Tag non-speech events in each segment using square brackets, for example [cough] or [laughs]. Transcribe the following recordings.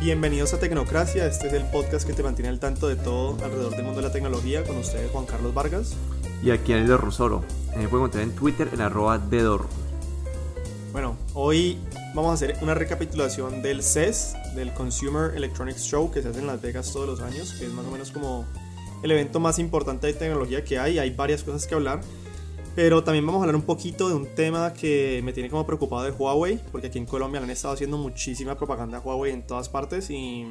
Bienvenidos a Tecnocracia, este es el podcast que te mantiene al tanto de todo alrededor del mundo de la tecnología con ustedes Juan Carlos Vargas. Y aquí en el Rosoro. Me pueden encontrar en Twitter en arroba dedor. Bueno, hoy vamos a hacer una recapitulación del CES, del Consumer Electronics Show que se hace en Las Vegas todos los años, que es más o menos como el evento más importante de tecnología que hay. Hay varias cosas que hablar. Pero también vamos a hablar un poquito de un tema que me tiene como preocupado de Huawei, porque aquí en Colombia le han estado haciendo muchísima propaganda a Huawei en todas partes y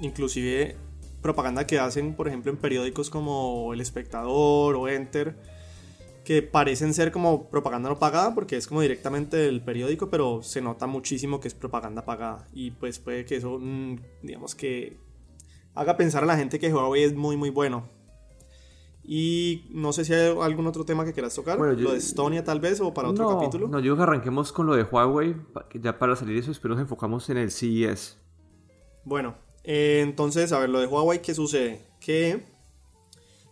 inclusive propaganda que hacen, por ejemplo, en periódicos como El Espectador o Enter, que parecen ser como propaganda no pagada porque es como directamente del periódico, pero se nota muchísimo que es propaganda pagada. Y pues puede que eso, mm, digamos que haga pensar a la gente que Huawei es muy muy bueno y no sé si hay algún otro tema que quieras tocar, lo de Estonia tal vez o para otro capítulo. No, yo creo que arranquemos con lo de Huawei, ya para salir eso, espero nos enfocamos en el CES. Bueno, eh, entonces, a ver, lo de Huawei, ¿qué sucede? Que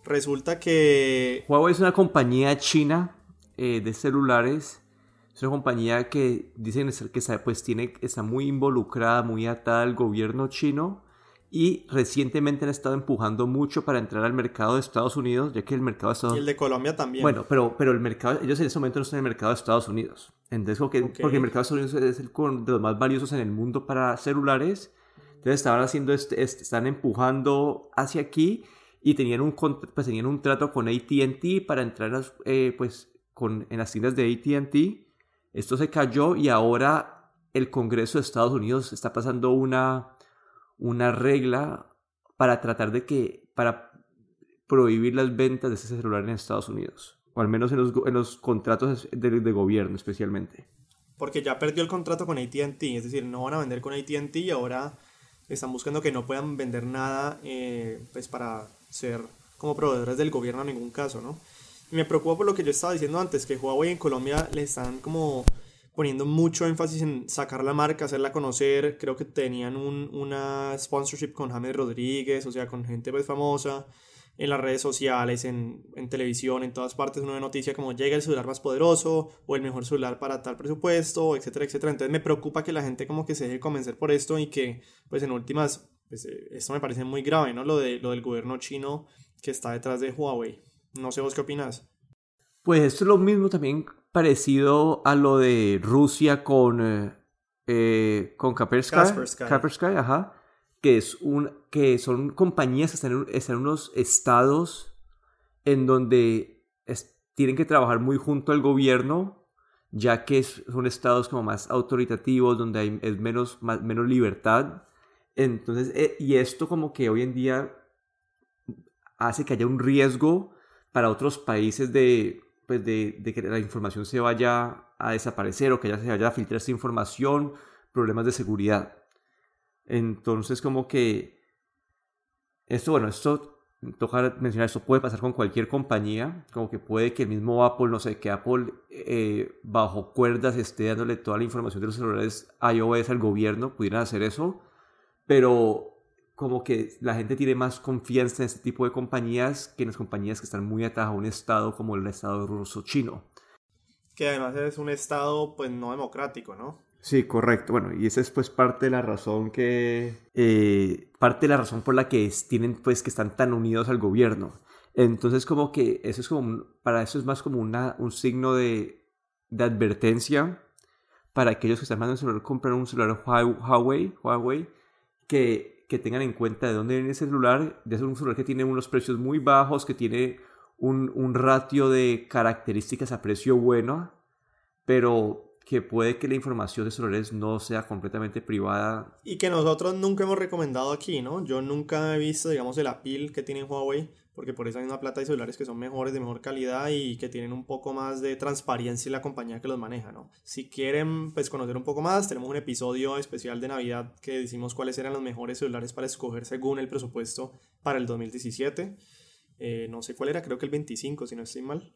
resulta que... Huawei es una compañía china eh, de celulares, es una compañía que dicen que pues, tiene, está muy involucrada, muy atada al gobierno chino y recientemente han estado empujando mucho para entrar al mercado de Estados Unidos, ya que el mercado de Estados Y el de Colombia también. Bueno, pero, pero el mercado, ellos en ese momento no están en el mercado de Estados Unidos. Entonces, porque, porque el mercado de Estados Unidos es el de los más valiosos en el mundo para celulares. Entonces estaban haciendo este, este están empujando hacia aquí y tenían un, pues, tenían un trato con AT&T para entrar eh, pues, con, en las tiendas de AT&T. Esto se cayó y ahora el Congreso de Estados Unidos está pasando una una regla para tratar de que, para prohibir las ventas de ese celular en Estados Unidos, o al menos en los, en los contratos de, gobierno especialmente. Porque ya perdió el contrato con ATT, es decir, no van a vender con ATT y ahora están buscando que no puedan vender nada eh, pues para ser como proveedores del gobierno en ningún caso, ¿no? Me preocupa por lo que yo estaba diciendo antes, que Huawei en Colombia le están como poniendo mucho énfasis en sacar la marca, hacerla conocer. Creo que tenían un, una sponsorship con James Rodríguez, o sea, con gente pues famosa en las redes sociales, en, en, televisión, en todas partes ve noticia como llega el celular más poderoso o el mejor celular para tal presupuesto, etcétera, etcétera. Entonces me preocupa que la gente como que se deje convencer por esto y que pues en últimas, pues, eh, esto me parece muy grave, ¿no? Lo, de, lo del gobierno chino que está detrás de Huawei. No sé vos qué opinas. Pues esto es lo mismo también parecido a lo de Rusia con, eh, eh con Kaspersky, ajá, que, es un, que son compañías que están en, están en unos estados en donde tienen que trabajar muy junto al gobierno, ya que son estados como más autoritativos, donde hay es menos, más, menos libertad. Entonces, eh, y esto como que hoy en día hace que haya un riesgo para otros países de, pues de, que la información se vaya a desaparecer o que ya se vaya a filtrar esta información, problemas de seguridad. Entonces, como que esto, bueno, esto, toca mencionar, esto puede pasar con cualquier compañía, como que puede que el mismo Apple, no sé, que Apple eh, bajo cuerdas esté dándole toda la información de los celulares iOS al gobierno, pudieran hacer eso, pero como que la gente tiene más confianza en este tipo de compañías que en las compañías que están muy atadas a un estado como el estado ruso-chino. Que además es un estado pues no democrático, ¿no? Sí, correcto. Bueno, y esa es pues parte de la razón que... Eh, parte de la razón por la que tienen pues que están tan unidos al gobierno. Entonces como que eso es como... Para eso es más como una, un signo de, de advertencia para aquellos que están mandando comprar un celular Huawei, Huawei que que tengan en cuenta de dónde viene el celular, de ser un celular que tiene unos precios muy bajos, que tiene un, un ratio de características a precio bueno, pero que puede que la información de celulares no sea completamente privada. Y que nosotros nunca hemos recomendado aquí, ¿no? Yo nunca he visto, digamos, el apil que tiene Huawei porque por esa misma plata hay celulares que son mejores, de mejor calidad y que tienen un poco más de transparencia en la compañía que los maneja, ¿no? Si quieren pues conocer un poco más, tenemos un episodio especial de Navidad que decimos cuáles eran los mejores celulares para escoger según el presupuesto para el 2017. Eh, no sé cuál era, creo que el 25, si no estoy mal.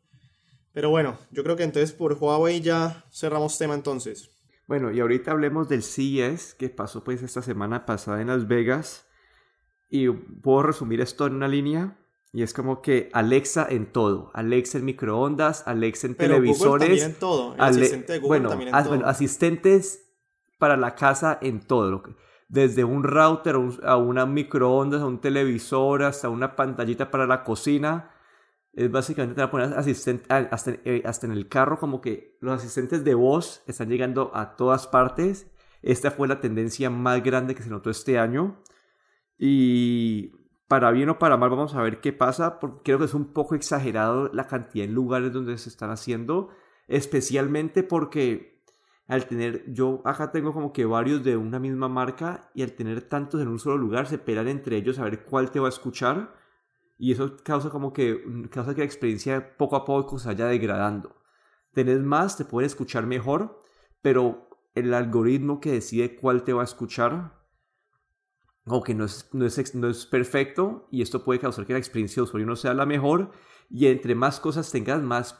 Pero bueno, yo creo que entonces por Huawei ya cerramos tema entonces. Bueno, y ahorita hablemos del CES que pasó pues esta semana pasada en Las Vegas. Y puedo resumir esto en una línea. Y es como que Alexa en todo. Alexa en microondas, Alexa en Pero televisores. Google también en todo. El asistente de Google bueno, también en todo. Bueno, asistentes para la casa en todo. Lo que, desde un router a una microondas, a un televisor, hasta una pantallita para la cocina. Es básicamente te a poner asistente, hasta, eh, hasta en el carro, como que los asistentes de voz están llegando a todas partes. Esta fue la tendencia más grande que se notó este año. Y para bien o para mal, vamos a ver qué pasa, porque creo que es un poco exagerado la cantidad de lugares donde se están haciendo, especialmente porque al tener, yo acá tengo como que varios de una misma marca y al tener tantos en un solo lugar se pelean entre ellos a ver cuál te va a escuchar y eso causa como que, causa que la experiencia poco a poco se vaya degradando. Tenés más, te pueden escuchar mejor, pero el algoritmo que decide cuál te va a escuchar o que no es, no es, no es perfecto y esto puede causar que la experiencia de usuario no sea la mejor y entre más cosas tengas, más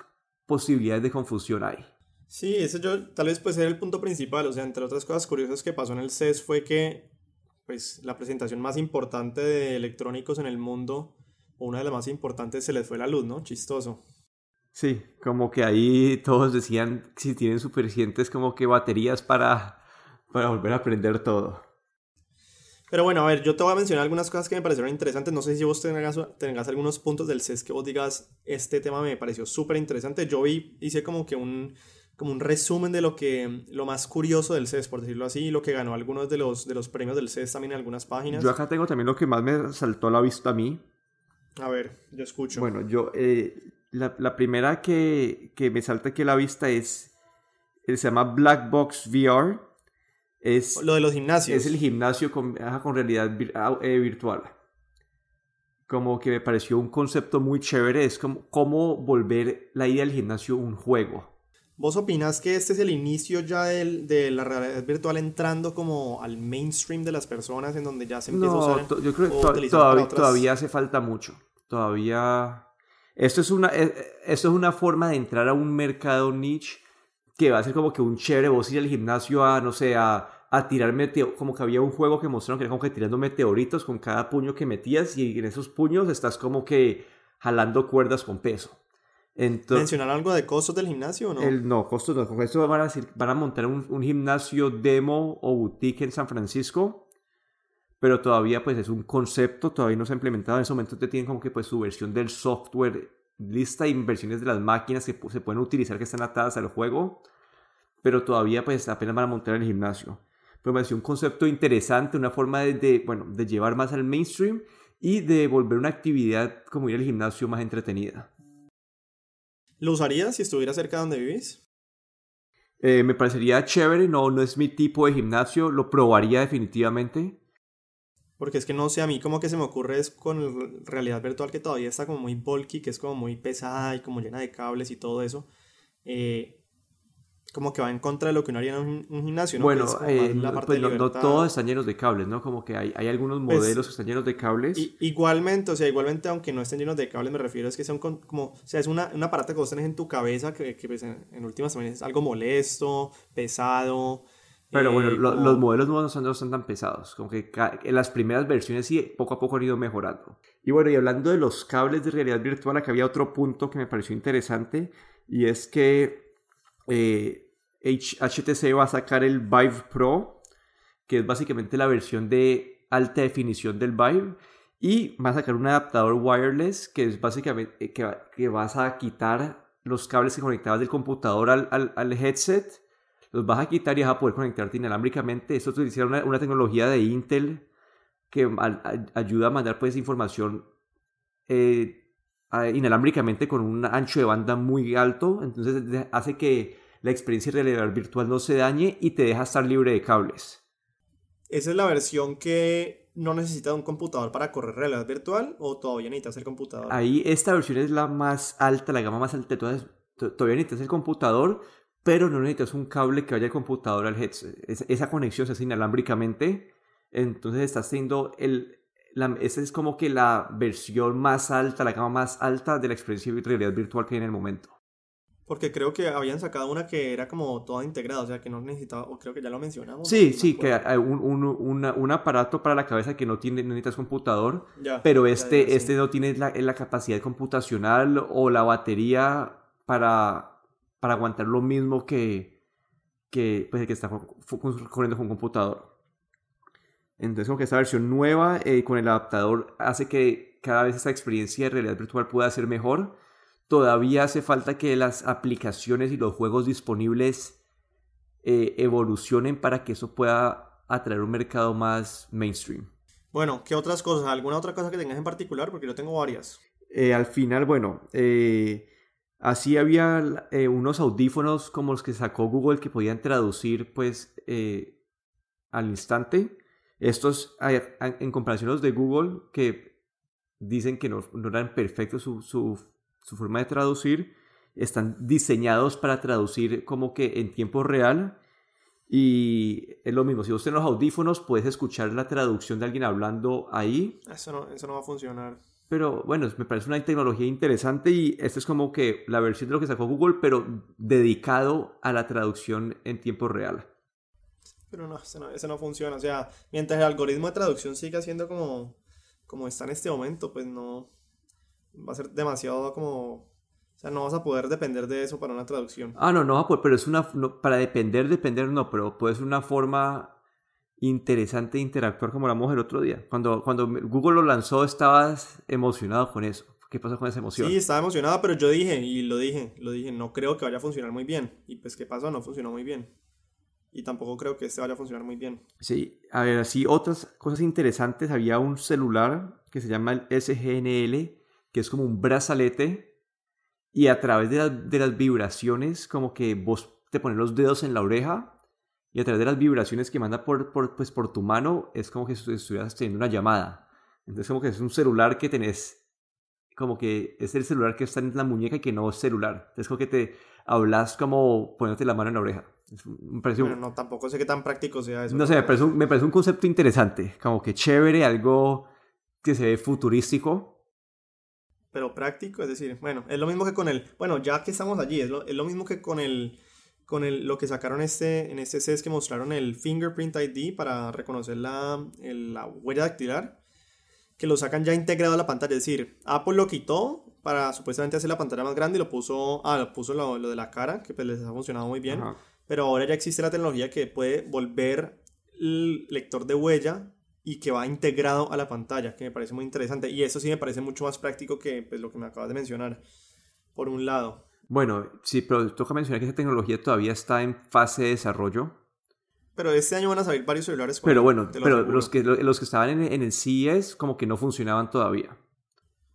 posibilidades de confusión hay. Sí, ese yo tal vez puede ser el punto principal, o sea, entre otras cosas curiosas que pasó en el CES fue que pues la presentación más importante de electrónicos en el mundo, o una de las más importantes, se les fue la luz, ¿no? Chistoso. Sí, como que ahí todos decían si tienen suficientes como que baterías para, para volver a aprender todo. Pero bueno, a ver, yo te voy a mencionar algunas cosas que me parecieron interesantes. No sé si vos tengas, tengas algunos puntos del CES que vos digas, este tema me pareció súper interesante. Yo vi, hice como que un, como un resumen de lo que lo más curioso del CES, por decirlo así, lo que ganó algunos de los, de los premios del CES también en algunas páginas. Yo acá tengo también lo que más me saltó a la vista a mí. A ver, yo escucho. Bueno, yo, eh, la, la, primera que, que, me salta aquí a la vista es, se llama Black Box VR. Es, lo de los gimnasios. Es el gimnasio con, con realidad ah, eh, virtual. Como que me pareció un concepto muy chévere. Es como cómo volver la idea del gimnasio un juego. ¿Vos opinás que este es el inicio ya del, de la realidad virtual entrando como al mainstream de las personas en donde ya se empieza a usar? Yo creo que todavía, todavía hace falta mucho. Todavía... Esto es, una, e, e, esto es una forma de entrar a un mercado niche que va a ser como que un chévere. Vos ir al gimnasio a, no sé, a, a tirar meteoritos. Como que había un juego que mostraron que era como que tirando meteoritos con cada puño que metías y en esos puños estás como que jalando cuerdas con peso. ¿Mencionar algo de costos del gimnasio o no? El, no, costos no. Con esto van a, decir, van a montar un, un, gimnasio demo o boutique en San Francisco, pero todavía pues es un concepto, todavía no se ha implementado. En ese momento te tienen como que pues su versión del software, lista de inversiones de las máquinas que se pueden utilizar que están atadas al juego, pero todavía pues apenas van a montar el gimnasio. Pero me pareció un concepto interesante, una forma de, de, bueno, de llevar más al mainstream y de volver una actividad como ir al gimnasio más entretenida. ¿Lo usarías si estuviera cerca de donde vivís? Eh, me parecería chévere, no, no es mi tipo de gimnasio, lo probaría definitivamente. Porque es que no sé, a mí como que se me ocurre es con realidad virtual que todavía está como muy bulky, que es como muy pesada y como llena de cables y todo eso. Eh, como que va en contra de lo que uno haría en un, gimnasio, ¿no? Bueno, eh, pues no, todos están llenos de cables, ¿no? Como que hay, hay algunos pues, modelos que están llenos de cables. Y, igualmente, o sea, igualmente, aunque no estén llenos de cables, me refiero es que son como, o sea, es una, un aparato que vos tenés en tu cabeza que, que pues, en, últimas también es algo molesto, pesado. Pero bueno, eh, los modelos nuevos no son, tan pesados, como que en las primeras versiones sí, poco a poco han ido mejorando. Y bueno, y hablando de los cables de realidad virtual, aquí había otro punto que me pareció interesante, y es que eh, HTC va a sacar el Vive Pro, que es básicamente la versión de alta definición del Vive, y va a sacar un adaptador wireless, que es básicamente eh, que, que vas a quitar los cables que conectabas del computador al, al, headset, los vas a quitar y vas a poder conectarte inalámbricamente. Esto utiliza una, una tecnología de Intel que ayuda a mandar pues información eh, inalámbricamente con un ancho de banda muy alto, entonces hace que la experiencia de realidad virtual no se dañe y te deja estar libre de cables. ¿Esa es la versión que no necesita un computador para correr realidad virtual o todavía necesitas el computador? Ahí esta versión es la más alta, la gama más alta, entonces todavía necesitas el computador, pero no necesitas un cable que vaya del computador al headset. esa conexión se hace inalámbricamente, entonces estás teniendo el... La, esa es como que la versión más alta, la gama más alta de la experiencia de realidad virtual que hay en el momento. Porque creo que habían sacado una que era como toda integrada, o sea, que no necesitaba, o creo que ya lo mencionamos. Sí, sí, que hay un, un, un, aparato para la cabeza que no tiene, no necesitas computador, pero este, este no tiene la, la, capacidad computacional o la batería para, para aguantar lo mismo que, que, pues, que está corriendo con un computador. Entonces como que esta versión nueva eh, con el adaptador hace que cada vez esta experiencia de realidad virtual pueda ser mejor. Todavía hace falta que las aplicaciones y los juegos disponibles eh, evolucionen para que eso pueda atraer un mercado más mainstream. Bueno, ¿qué otras cosas? ¿Alguna otra cosa que tengas en particular? Porque yo tengo varias. Eh, al final, bueno, así había unos audífonos como los que sacó Google que podían traducir pues al instante estos, en comparación a los de Google, que dicen que no, eran perfectos su, su, forma de traducir, están diseñados para traducir como que en tiempo real. Y es lo mismo, si vos tenés los audífonos, puedes escuchar la traducción de alguien hablando ahí. Eso no, eso no va a funcionar. Pero bueno, me parece una tecnología interesante y esta es como que la versión de lo que sacó Google, pero dedicado a la traducción en tiempo real. Pero no, eso no, funciona. O sea, mientras el algoritmo de traducción siga siendo como, como está en este momento, pues no va a ser demasiado como... O sea, no vas a poder depender de eso para una traducción. Ah, no, no pero es una... para depender, depender no, pero puede ser una forma interesante de interactuar como hablamos el otro día. Cuando, cuando Google lo lanzó estabas emocionado con eso. ¿Qué pasa con esa emoción? Sí, estaba emocionado, pero yo dije, y lo dije, lo dije, no creo que vaya a funcionar muy bien. Y pues, ¿qué pasó? No funcionó muy bien y tampoco creo que este vaya a funcionar muy bien. Sí, a ver, así otras cosas interesantes. Había un celular que se llama el SGNL, que es como un brazalete y a través de, las vibraciones, como que vos te pones los dedos en la oreja y a través de las vibraciones que manda por, por, pues, por tu mano, es como que estuvieras teniendo una llamada. Entonces, como que es un celular que tenés, como que es el celular que está en la muñeca y que no es celular. Entonces, como que te hablas como poniéndote la mano en la oreja. Bueno, no, tampoco sé qué tan práctico sea eso. No sé, me parece, un, me parece un concepto interesante, como que chévere, algo que se ve futurístico. Pero práctico, es decir, bueno, es lo mismo que con el, bueno, ya que estamos allí, es lo, es lo mismo que con el, con el, lo que sacaron este, en este CES que mostraron el Fingerprint ID para reconocer la, la huella dactilar, que lo sacan ya integrado a la pantalla, es decir, Apple lo quitó para supuestamente hacer la pantalla más grande y lo puso, ah, lo puso lo, de la cara, que pues les ha funcionado muy bien pero ahora ya existe la tecnología que puede volver el lector de huella y que va integrado a la pantalla, que me parece muy interesante. Y eso sí me parece mucho más práctico que pues, lo que me acabas de mencionar, por un lado. Bueno, sí, pero toca mencionar que esa tecnología todavía está en fase de desarrollo. Pero este año van a salir varios celulares. Pero bueno, pero los que, los que estaban en, en el CES como que no funcionaban todavía.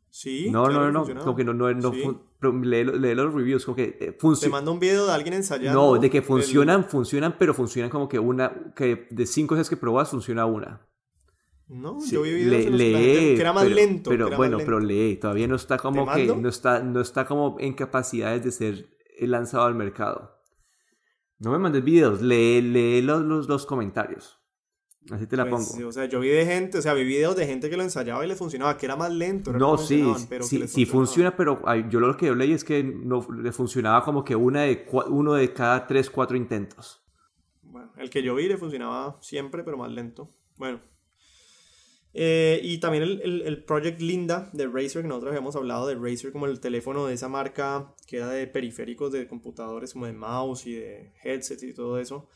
Sí. No, no, no, como que no, no, no pero lee, los reviews, como que eh, funciona. Te manda un video de alguien ensayando. No, de que funcionan, funcionan, pero funcionan como que una, que de cinco veces que probas funciona una. No, yo vi videos lee, que era más lento. Pero bueno, pero lee, todavía no está como que, no está, no está como en capacidades de ser lanzado al mercado. No me mandes videos, lee, lee los, los, los comentarios. Así te la pues, pongo. O sea, yo vi de gente, o sea, vi videos de gente que lo ensayaba y le funcionaba, que era más lento. no, sí, sí, sí funciona, pero yo lo que yo leí es que no, le funcionaba como que una de, uno de cada tres, cuatro intentos. Bueno, el que yo vi le funcionaba siempre, pero más lento. Bueno. Eh, y también el, el, Project Linda de Razer, que nosotros habíamos hablado de Razer como el teléfono de esa marca que era de periféricos de computadores, como de mouse y de headsets y todo eso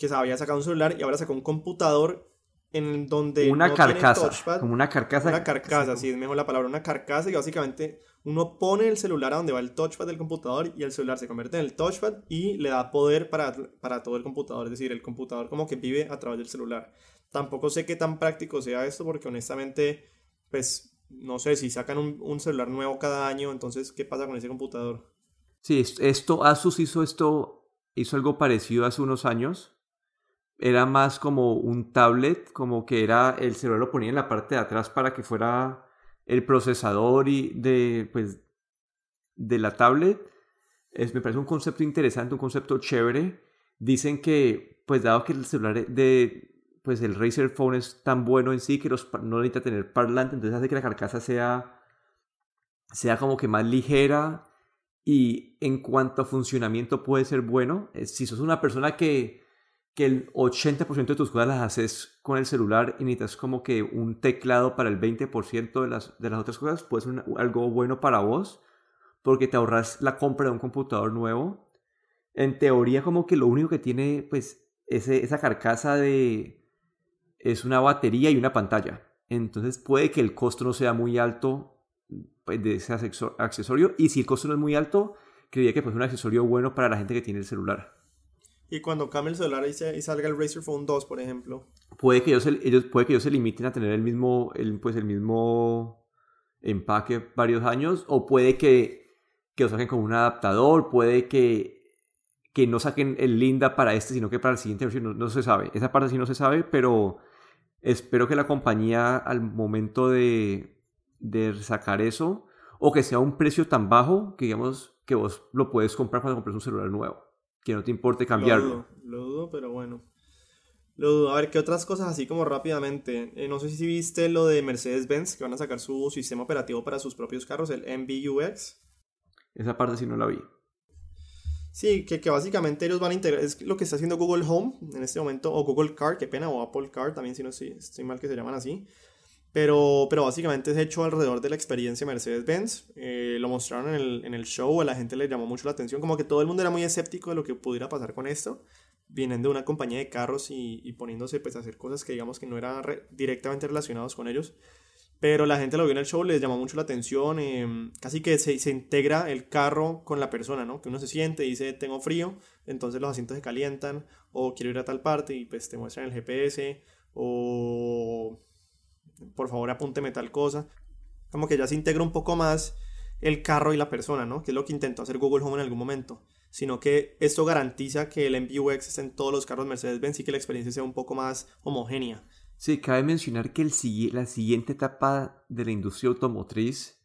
que se había sacado un celular y ahora sacó un computador en donde una carcasa como una carcasa. Una carcasa sí es mejor la palabra una carcasa y básicamente uno pone el celular a donde va el touchpad del computador y el celular se convierte en el touchpad y le da poder para, para todo el computador es decir el computador como que vive a través del celular tampoco sé qué tan práctico sea esto porque honestamente pues no sé si sacan un, celular nuevo cada año entonces qué pasa con ese computador sí esto Asus hizo esto hizo algo parecido hace unos años era más como un tablet, como que era el celular lo ponía en la parte de atrás para que fuera el procesador y de, pues, de la tablet. Es, me parece un concepto interesante, un concepto chévere. Dicen que, pues dado que el celular de, pues el Razer Phone es tan bueno en sí que los, no necesita tener parlante, entonces hace que la carcasa sea, sea como que más ligera y en cuanto a funcionamiento puede ser bueno. Si sos una persona que que el 80% de tus cosas las haces con el celular y necesitas como que un teclado para el 20% de las, de las otras cosas, puede ser algo bueno para vos porque te ahorras la compra de un computador nuevo. En teoría como que lo único que tiene pues esa carcasa de es una batería y una pantalla. Entonces puede que el costo no sea muy alto pues, de ese accesorio. Y si el costo no es muy alto, creía que pues un accesorio bueno para la gente que tiene el celular. Y cuando cambie el celular y, salga el Razer Phone 2, por ejemplo. Puede que ellos, ellos, puede que ellos se limiten a tener el mismo, el, pues el mismo empaque varios años. O puede que, que lo saquen con un adaptador. Puede que, que no saquen el Linda para este, sino que para el siguiente versión. No, no se sabe. Esa parte sí no se sabe, pero espero que la compañía al momento de, de sacar eso, o que sea un precio tan bajo que digamos que vos lo puedes comprar cuando compres un celular nuevo que no te importe cambiarlo. Lo dudo, pero bueno. Lo dudo. A ver, ¿qué otras cosas así como rápidamente? Eh, no sé si viste lo de Mercedes-Benz, que van a sacar su sistema operativo para sus propios carros, el MBUX. Esa parte sí no la vi. Sí, que, que, básicamente ellos van a integrar, es lo que está haciendo Google Home en este momento, o Google Car, qué pena, o Apple Car también, si no estoy, estoy mal que se llaman así. Pero, pero básicamente es hecho alrededor de la experiencia Mercedes-Benz. Eh, lo mostraron en el, en el, show, a la gente le llamó mucho la atención, como que todo el mundo era muy escéptico de lo que pudiera pasar con esto. Vienen de una compañía de carros y, y poniéndose pues, a hacer cosas que digamos que no eran directamente relacionados con ellos. Pero la gente lo vio en el show, les llamó mucho la atención. Eh, casi que se, se, integra el carro con la persona, ¿no? Que uno se siente y dice, tengo frío, entonces los asientos se calientan, o quiero ir a tal parte y pues te muestran el GPS, o por favor apúnteme tal cosa. Como que ya se integra un poco más el carro y la persona, ¿no? Que es lo que intentó hacer Google Home en algún momento. Sino que esto garantiza que el MBUX esté en todos los carros Mercedes-Benz y que la experiencia sea un poco más homogénea. Sí, cabe mencionar que la siguiente etapa de la industria automotriz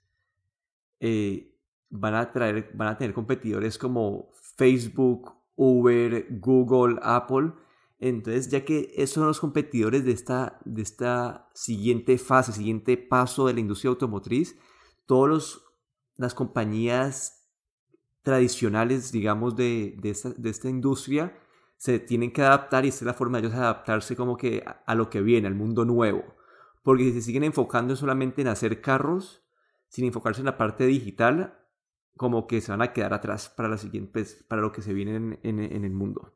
eh, van, a traer, van a tener competidores como Facebook, Uber, Google, Apple, entonces, ya que esos son los competidores de esta, de esta siguiente fase, siguiente paso de la industria automotriz, todas las compañías tradicionales, digamos, de, de, esta, industria se tienen que adaptar y esta es la forma de ellos adaptarse como que a, a, lo que viene, al mundo nuevo. Porque si se siguen enfocando solamente en hacer carros, sin enfocarse en la parte digital, como que se van a quedar atrás para, la siguiente, pues, para lo que se viene en, en, en el mundo.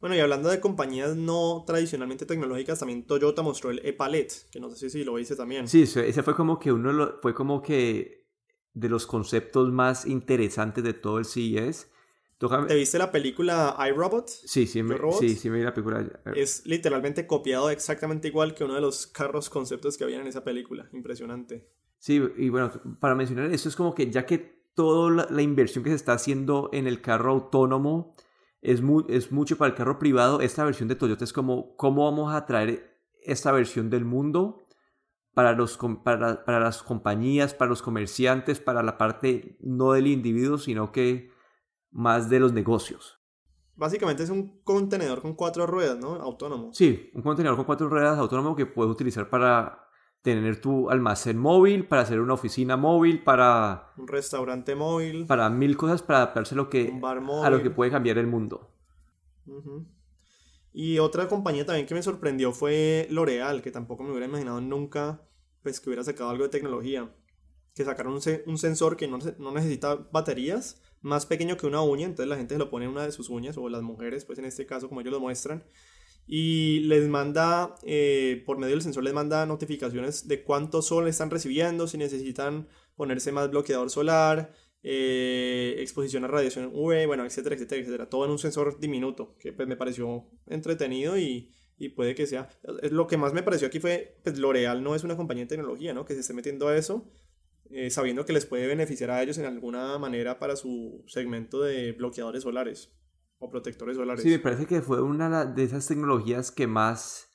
Bueno, y hablando de compañías no tradicionalmente tecnológicas, también Toyota mostró el e-Palette, que no sé si lo viste también. Sí, ese fue como que uno fue como que de los conceptos más interesantes de todo el CES. ¿Te viste la película iRobot? Sí, sí, me, sí, sí me vi la película. Es literalmente copiado exactamente igual que uno de los carros conceptos que había en esa película. Impresionante. Sí, y bueno, para mencionar eso es como que ya que toda la inversión que se está haciendo en el carro autónomo es, es mucho para el carro privado. Esta versión de Toyota es como, ¿cómo vamos a traer esta versión del mundo para, los, para, para las compañías, para los comerciantes, para la parte no del individuo, sino que más de los negocios? Básicamente es un contenedor con cuatro ruedas, ¿no? Autónomo. Sí, un contenedor con cuatro ruedas autónomo que puedes utilizar para tener tu almacén móvil, para hacer una oficina móvil, para... Un restaurante móvil. Para mil cosas para adaptarse a lo que, a lo que puede cambiar el mundo. Y otra compañía también que me sorprendió fue L'Oreal, que tampoco me hubiera imaginado nunca pues, que hubiera sacado algo de tecnología. Que sacaron un, un sensor que no, no, necesita baterías, más pequeño que una uña, entonces la gente se lo pone en una de sus uñas, o las mujeres, pues en este caso, como ellos lo muestran, y les manda, eh, por medio del sensor, les manda notificaciones de cuánto sol están recibiendo, si necesitan ponerse más bloqueador solar, eh, exposición a radiación UV, bueno, etcétera, etcétera, etcétera. Todo en un sensor diminuto, que pues me pareció entretenido y, y puede que sea. Lo que más me pareció aquí fue, pues L'Oreal no es una compañía de tecnología, ¿no? Que se esté metiendo a eso. Eh, sabiendo que les puede beneficiar a ellos en alguna manera para su segmento de bloqueadores solares o protectores solares. Sí, me parece que fue una de esas tecnologías que más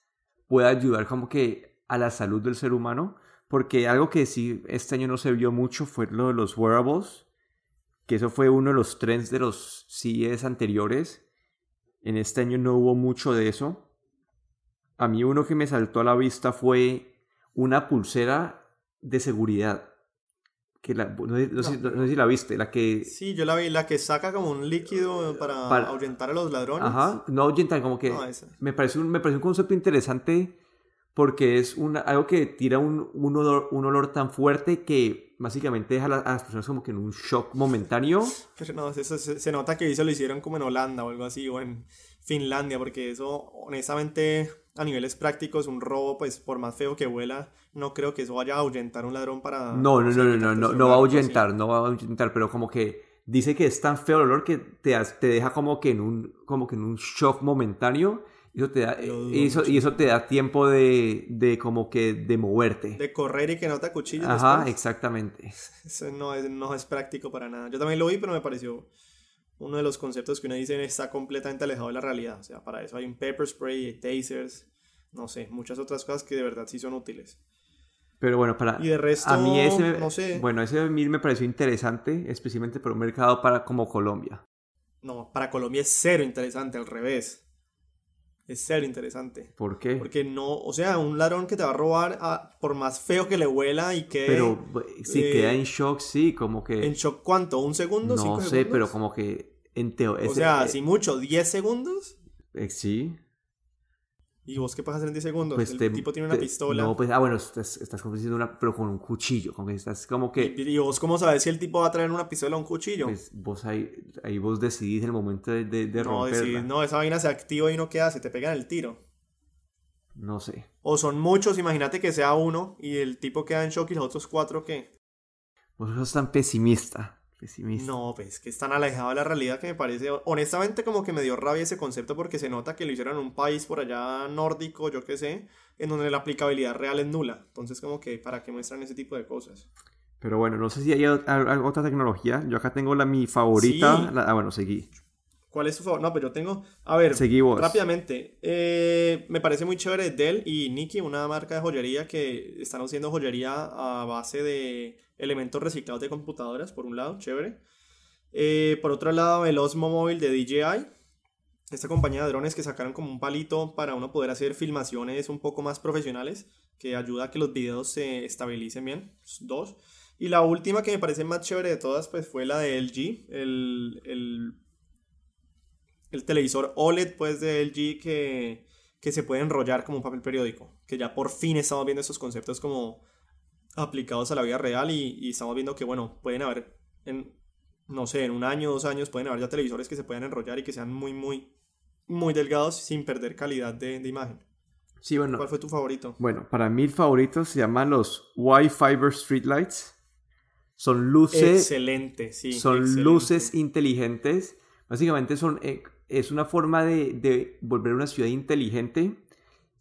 puede ayudar como que a la salud del ser humano, porque algo que sí este año no se vio mucho fue lo de los wearables, que eso fue uno de los trends de los CES anteriores. En este año no hubo mucho de eso. A mí uno que me saltó a la vista fue una pulsera de seguridad que la, no, sé, si la viste, la que... Sí, yo la vi, la que saca como un líquido para, ahuyentar a los ladrones. Ajá, no ahuyentar, como que... me, parece un, me parece un concepto interesante porque es una, algo que tira un, un, olor, un olor tan fuerte que básicamente deja a, las personas como que en un shock momentáneo. Pero no, eso, se, nota que eso lo hicieron como en Holanda o algo así, o en Finlandia, porque eso honestamente a niveles prácticos, un robo, pues por más feo que vuela, no creo que eso vaya a ahuyentar a un ladrón para... No, no, no, no, no, no, no va a ahuyentar, no va a ahuyentar, pero como que dice que es tan feo el olor que te, te deja como que en un, como que en un shock momentáneo y eso te da, y eso, y eso te da tiempo de, de, como que de moverte. De correr y que no te acuchilles. Ajá, exactamente. Eso no es, no es práctico para nada. Yo también lo vi, pero me pareció uno de los conceptos que uno dice está completamente alejado de la realidad. O sea, para eso hay un pepper spray, tasers, no sé, muchas otras cosas que de verdad sí son útiles. Pero bueno, para y de resto, a mí ese, no sé. Bueno, ese a mí me pareció interesante, especialmente para un mercado para como Colombia. No, para Colombia es cero interesante, al revés. Es cero interesante. ¿Por qué? Porque no, o sea, un ladrón que te va a robar, a, por más feo que le huela y que... Pero si queda en shock, sí, como que... ¿En shock cuánto? ¿Un segundo? No sé, pero como que en. O sea, si mucho, ¿10 segundos? Eh, sí. ¿Y vos qué pasas en 10 segundos? Pues el tipo tiene una pistola. No, pues, ah, bueno, estás, estás una, pero con un cuchillo, que estás como que... ¿Y, vos cómo sabes si el tipo va a traer una pistola o un cuchillo? Pues vos ahí, ahí vos decidís el momento de, de, de no, romperla. no, esa vaina se activa y no queda, se te pegan el tiro. No sé. O son muchos, imagínate que sea uno y el tipo queda en shock y los otros cuatro, ¿qué? Vos sos tan pesimista. No, pues que es tan alejado de la realidad que me parece, honestamente como que me dio rabia ese concepto porque se nota que lo hicieron en un país por allá nórdico, yo qué sé, en donde la aplicabilidad real es nula. Entonces como que para qué muestran ese tipo de cosas. Pero bueno, no sé si hay otra tecnología. Yo acá tengo la mi favorita. ah, bueno, seguí. ¿Cuál es tu favorito? No, pero yo tengo. A ver, Seguimos. rápidamente. Eh, me parece muy chévere Dell y Nikki, una marca de joyería que están haciendo joyería a base de elementos reciclados de computadoras, por un lado, chévere. Eh, por otro lado, el Osmo Mobile de DJI. Esta compañía de drones que sacaron como un palito para uno poder hacer filmaciones un poco más profesionales, que ayuda a que los videos se estabilicen bien. Dos. Y la última que me parece más chévere de todas, pues fue la de LG, el, el el televisor OLED pues de LG que, que se puede enrollar como un papel periódico. Que ya por fin estamos viendo esos conceptos como aplicados a la vida real y, estamos viendo que, bueno, pueden haber, en, no sé, en un año, dos años, pueden haber ya televisores que se puedan enrollar y que sean muy, muy, muy delgados sin perder calidad de, imagen. Sí, bueno. ¿Cuál fue tu favorito? Bueno, para mí el favorito se llaman los Wi-Fiber Streetlights. Son luces. Excelente, sí. Son luces inteligentes. Básicamente son eh, es una forma de, volver una ciudad inteligente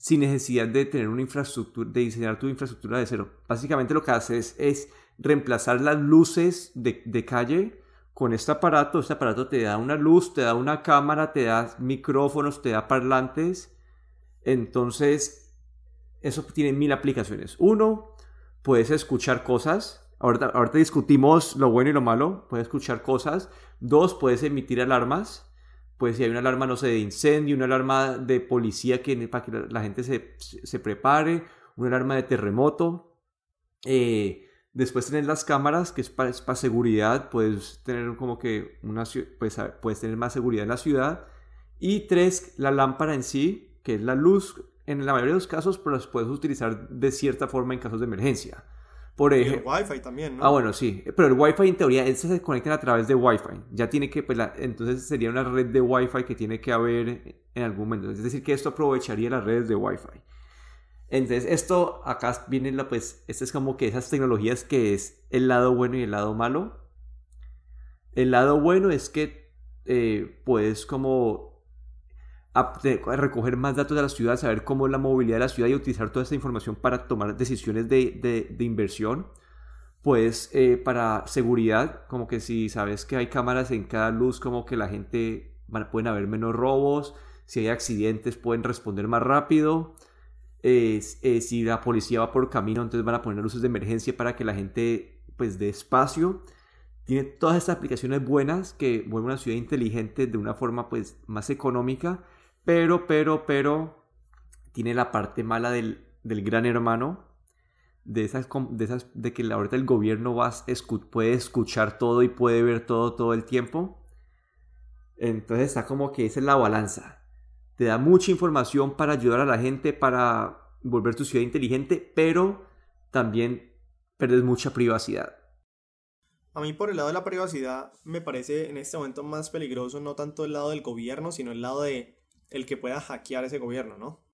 sin necesidad de tener una infraestructura, de diseñar tu infraestructura de cero. Básicamente lo que haces es reemplazar las luces de, calle con este aparato. Este aparato te da una luz, te da una cámara, te da micrófonos, te da parlantes. Entonces, eso tiene mil aplicaciones. Uno, puedes escuchar cosas. Ahorita, ahorita discutimos lo bueno y lo malo. Puedes escuchar cosas. Dos, puedes emitir alarmas pues si hay una alarma, no sé, de incendio, una alarma de policía que, para que la gente se, prepare, una alarma de terremoto. Eh, después tener las cámaras, que es para, seguridad, puedes tener como que una, pues, puedes tener más seguridad en la ciudad. Y tres, la lámpara en sí, que es la luz, en la mayoría de los casos, pero las puedes utilizar de cierta forma en casos de emergencia. Por ejemplo, el Wi-Fi también, ¿no? Ah, bueno, sí. Pero el Wi-Fi en teoría, se conectan a través de Wi-Fi. Ya tiene que, pues, entonces sería una red de Wi-Fi que tiene que haber en algún momento. Es decir, que esto aprovecharía las redes de Wi-Fi. Entonces, esto acá viene, la, pues, esto es como que esas tecnologías que es el lado bueno y el lado malo. El lado bueno es que eh, puedes como a, recoger más datos de la ciudad, saber cómo es la movilidad de la ciudad y utilizar toda esta información para tomar decisiones de, de, inversión. Pues eh, para seguridad, como que si sabes que hay cámaras en cada luz, como que la gente pueden haber menos robos, si hay accidentes pueden responder más rápido. Eh, si la policía va por camino, entonces van a poner luces de emergencia para que la gente pues dé espacio. Tiene todas estas aplicaciones buenas que vuelven una ciudad inteligente de una forma pues más económica pero, pero, pero, tiene la parte mala del, gran hermano, de esas, de esas, de que ahorita el gobierno va, puede escuchar todo y puede ver todo todo el tiempo. Entonces está como que esa es la balanza. Te da mucha información para ayudar a la gente, para volver tu ciudad inteligente, pero también perdes mucha privacidad. A mí por el lado de la privacidad me parece en este momento más peligroso no tanto el lado del gobierno, sino el lado de el que pueda hackear ese gobierno, ¿no?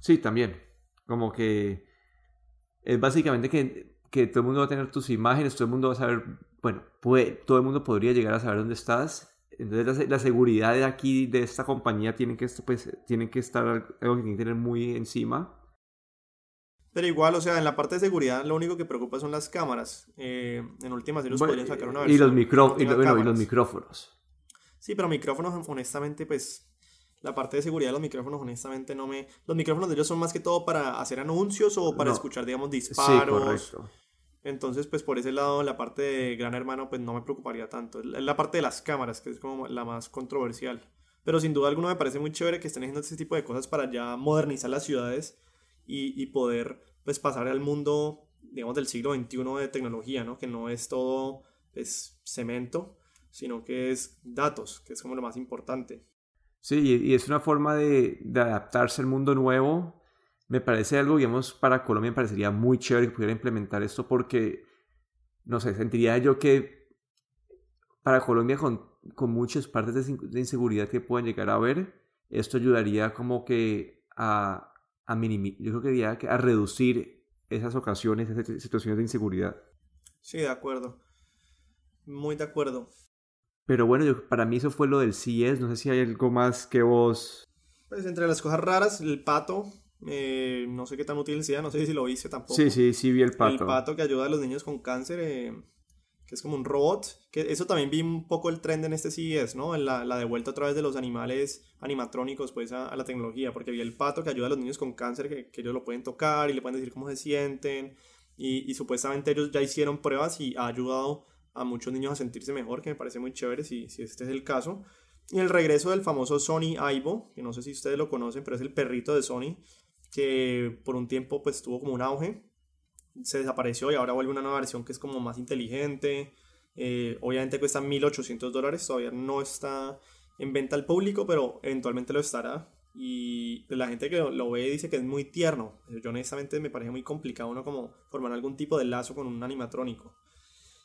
Sí, también. Como que es básicamente que, que todo el mundo va a tener tus imágenes, todo el mundo va a saber, bueno, puede, todo el mundo podría llegar a saber dónde estás. Entonces la, seguridad de aquí, de esta compañía, tiene que, pues, tienen que estar algo que tienen que tener muy encima. Pero igual, o sea, en la parte de seguridad lo único que preocupa son las cámaras. Eh, en últimas ellos podrían sacar una versión. Y los, micro, y, bueno, y los micrófonos. Sí, pero micrófonos, honestamente, pues la parte de seguridad de los micrófonos, honestamente, no me. Los micrófonos de ellos son más que todo para hacer anuncios o para escuchar, digamos, disparos. Sí, correcto. Entonces, pues por ese lado, la parte de Gran Hermano, pues no me preocuparía tanto. Es la parte de las cámaras, que es como la más controversial. Pero sin duda alguna me parece muy chévere que estén haciendo este tipo de cosas para ya modernizar las ciudades y, y poder, pues, pasar al mundo, digamos, del siglo XXI de tecnología, ¿no? Que no es todo, pues, cemento, sino que es datos, que es como lo más importante. Sí, y es una forma de, adaptarse al mundo nuevo. Me parece algo, digamos, para Colombia me parecería muy chévere que pudiera implementar esto porque, no sé, sentiría yo que para Colombia con, muchas partes de, inseguridad que pueden llegar a haber, esto ayudaría como que a, a minimizar, yo creo que a reducir esas ocasiones, esas situaciones de inseguridad. Sí, de acuerdo. Muy de acuerdo. Pero bueno, yo, para mí eso fue lo del CES. No sé si hay algo más que vos. Pues entre las cosas raras, el pato. Eh, no sé qué tan útil sea, no sé si lo viste tampoco. Sí, sí, sí vi el pato. El pato que ayuda a los niños con cáncer, eh, que es como un robot. Que eso también vi un poco el trend en este CES, ¿no? En la, la devuelta a través de los animales animatrónicos pues a, la tecnología, porque vi el pato que ayuda a los niños con cáncer, que, que ellos lo pueden tocar y le pueden decir cómo se sienten. Y, y supuestamente ellos ya hicieron pruebas y ha ayudado a muchos niños a sentirse mejor, que me parece muy chévere si, si este es el caso. Y el regreso del famoso Sony Aibo, que no sé si ustedes lo conocen, pero es el perrito de Sony, que por un tiempo pues tuvo como un auge, se desapareció y ahora vuelve una nueva versión que es como más inteligente. Eh, obviamente cuesta 1.800 dólares, todavía no está en venta al público, pero eventualmente lo estará. Y la gente que lo, ve dice que es muy tierno. Yo honestamente me parece muy complicado uno como formar algún tipo de lazo con un animatrónico.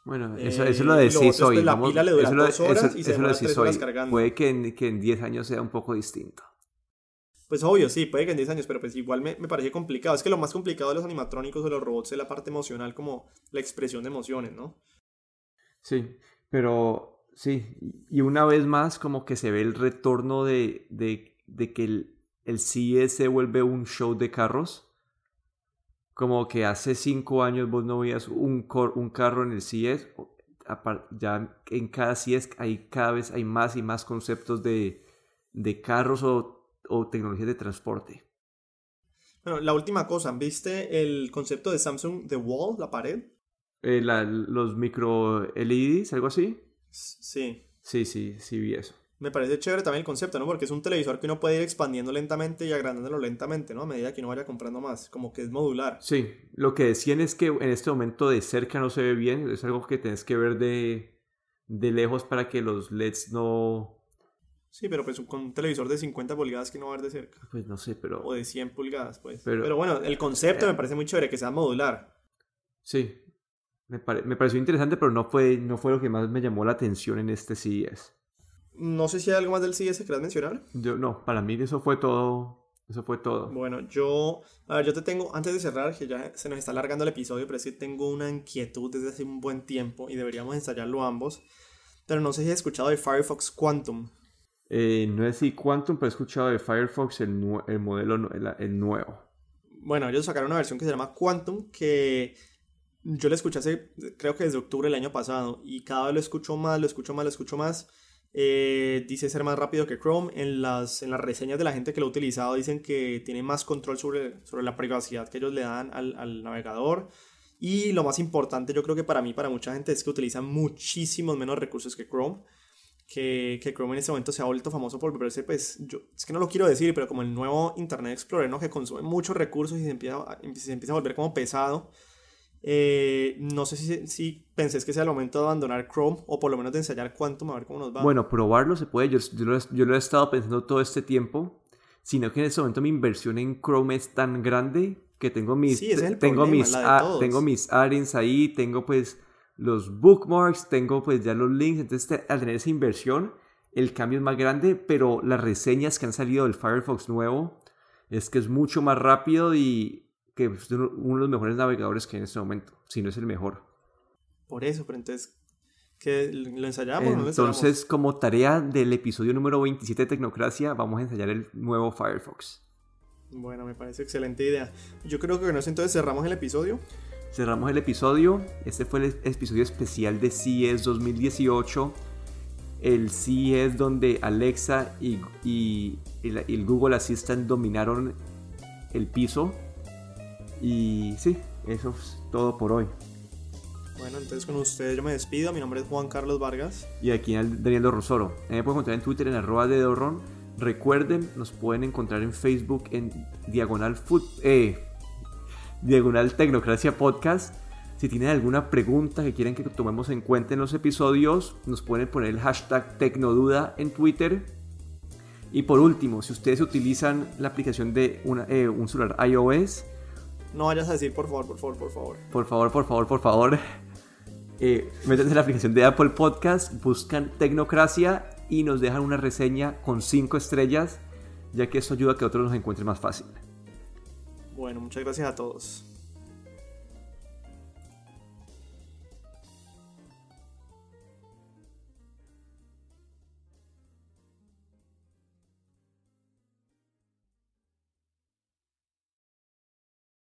Bueno, eso, eso lo decís hoy. La pila le dura eso, horas y se eso lo decís hoy. Puede que en, que en 10 años sea un poco distinto. Pues obvio, sí, puede que en 10 años, pero pues igual me, me, parece complicado. Es que lo más complicado de los animatrónicos de los robots es la parte emocional, como la expresión de emociones, ¿no? Sí, pero sí, y una vez más como que se ve el retorno de, de, de que el, el CES se vuelve un show de carros como que hace cinco años vos no veías un, un carro en el CES, ya en cada CES hay, cada vez hay más y más conceptos de, de carros o, o tecnologías de transporte. Bueno, la última cosa, ¿viste el concepto de Samsung The Wall, la pared? Eh, los micro LEDs, algo así. Sí. Sí, sí, sí vi eso me parece chévere también el concepto, ¿no? Porque es un televisor que uno puede ir expandiendo lentamente y agrandándolo lentamente, ¿no? A medida que uno vaya comprando más, como que es modular. Sí, lo que decían es que en este momento de cerca no se ve bien, es algo que tenés que ver de, de lejos para que los LEDs no... Sí, pero pues con un televisor de 50 pulgadas que no va a ver de cerca. Pues no sé, pero... O de 100 pulgadas, pues. Pero, bueno, el concepto me parece muy chévere, que sea modular. Sí, me, me pareció interesante, pero no fue, no fue lo que más me llamó la atención en este CES. No sé si hay algo más del CS que quieras mencionar. Yo, no, para mí eso fue todo. Eso fue todo. Bueno, yo, a ver, yo te tengo, antes de cerrar, que ya se nos está alargando el episodio, pero es que tengo una inquietud desde hace un buen tiempo y deberíamos ensayarlo ambos. Pero no sé si has escuchado de Firefox Quantum. Eh, no es si Quantum, pero he escuchado de Firefox el, el modelo el, nuevo. Bueno, ellos sacaron una versión que se llama Quantum que yo la escuché hace, creo que desde octubre del año pasado y cada vez lo escucho más, lo escucho más, lo escucho más eh, dice ser más rápido que Chrome. En las, en las reseñas de la gente que lo ha utilizado dicen que tiene más control sobre, sobre la privacidad que ellos le dan al, navegador. Y lo más importante, yo creo que para mí, para mucha gente, es que utilizan muchísimos menos recursos que Chrome. Que, que Chrome en este momento se ha vuelto famoso por verse, pues, yo, es que no lo quiero decir, pero como el nuevo Internet Explorer, ¿no? Que consume muchos recursos y se empieza, se empieza a volver como pesado. Eh, no sé si, si pensés que sea el momento de abandonar Chrome o por lo menos de ensayar Quantum a ver cómo nos va. Bueno, probarlo se puede. Yo, yo, lo, he estado pensando todo este tiempo. Sino que en este momento mi inversión en Chrome es tan grande que tengo mis, tengo, mis tengo mis add ahí, tengo pues los bookmarks, tengo pues ya los links. Entonces, al tener esa inversión, el cambio es más grande, pero las reseñas que han salido del Firefox nuevo es que es mucho más rápido y que es uno de los mejores navegadores que hay en este momento, si no es el mejor. Por eso, pero entonces, ¿qué, ¿lo ensayamos? ¿no entonces, como tarea del episodio número 27 de Tecnocracia, vamos a ensayar el nuevo Firefox. Bueno, me parece excelente idea. Yo creo que con eso entonces cerramos el episodio. Cerramos el episodio. Este fue el episodio especial de CES 2018. El CES donde Alexa y, y el Google Assistant dominaron el piso. Y sí, eso es todo por hoy. Bueno, entonces con ustedes yo me despido. Mi nombre es Juan Carlos Vargas. Y aquí Daniel Dorrosoro. Me pueden encontrar en Twitter en arroba de Dorron. Recuerden, nos pueden encontrar en Facebook en Diagonal Food, eh, Diagonal Tecnocracia Podcast. Si tienen alguna pregunta que quieren que tomemos en cuenta en los episodios, nos pueden poner el hashtag Tecnoduda en Twitter. Y por último, si ustedes utilizan la aplicación de una, eh, un celular iOS, no vayas a decir por favor, por favor, por favor. Por favor, por favor, por favor [laughs] eh, métanse en la aplicación de Apple Podcast, buscan Tecnocracia y nos dejan una reseña con 5 estrellas, ya que eso ayuda a que otros nos encuentren más fácil. Bueno, muchas gracias a todos.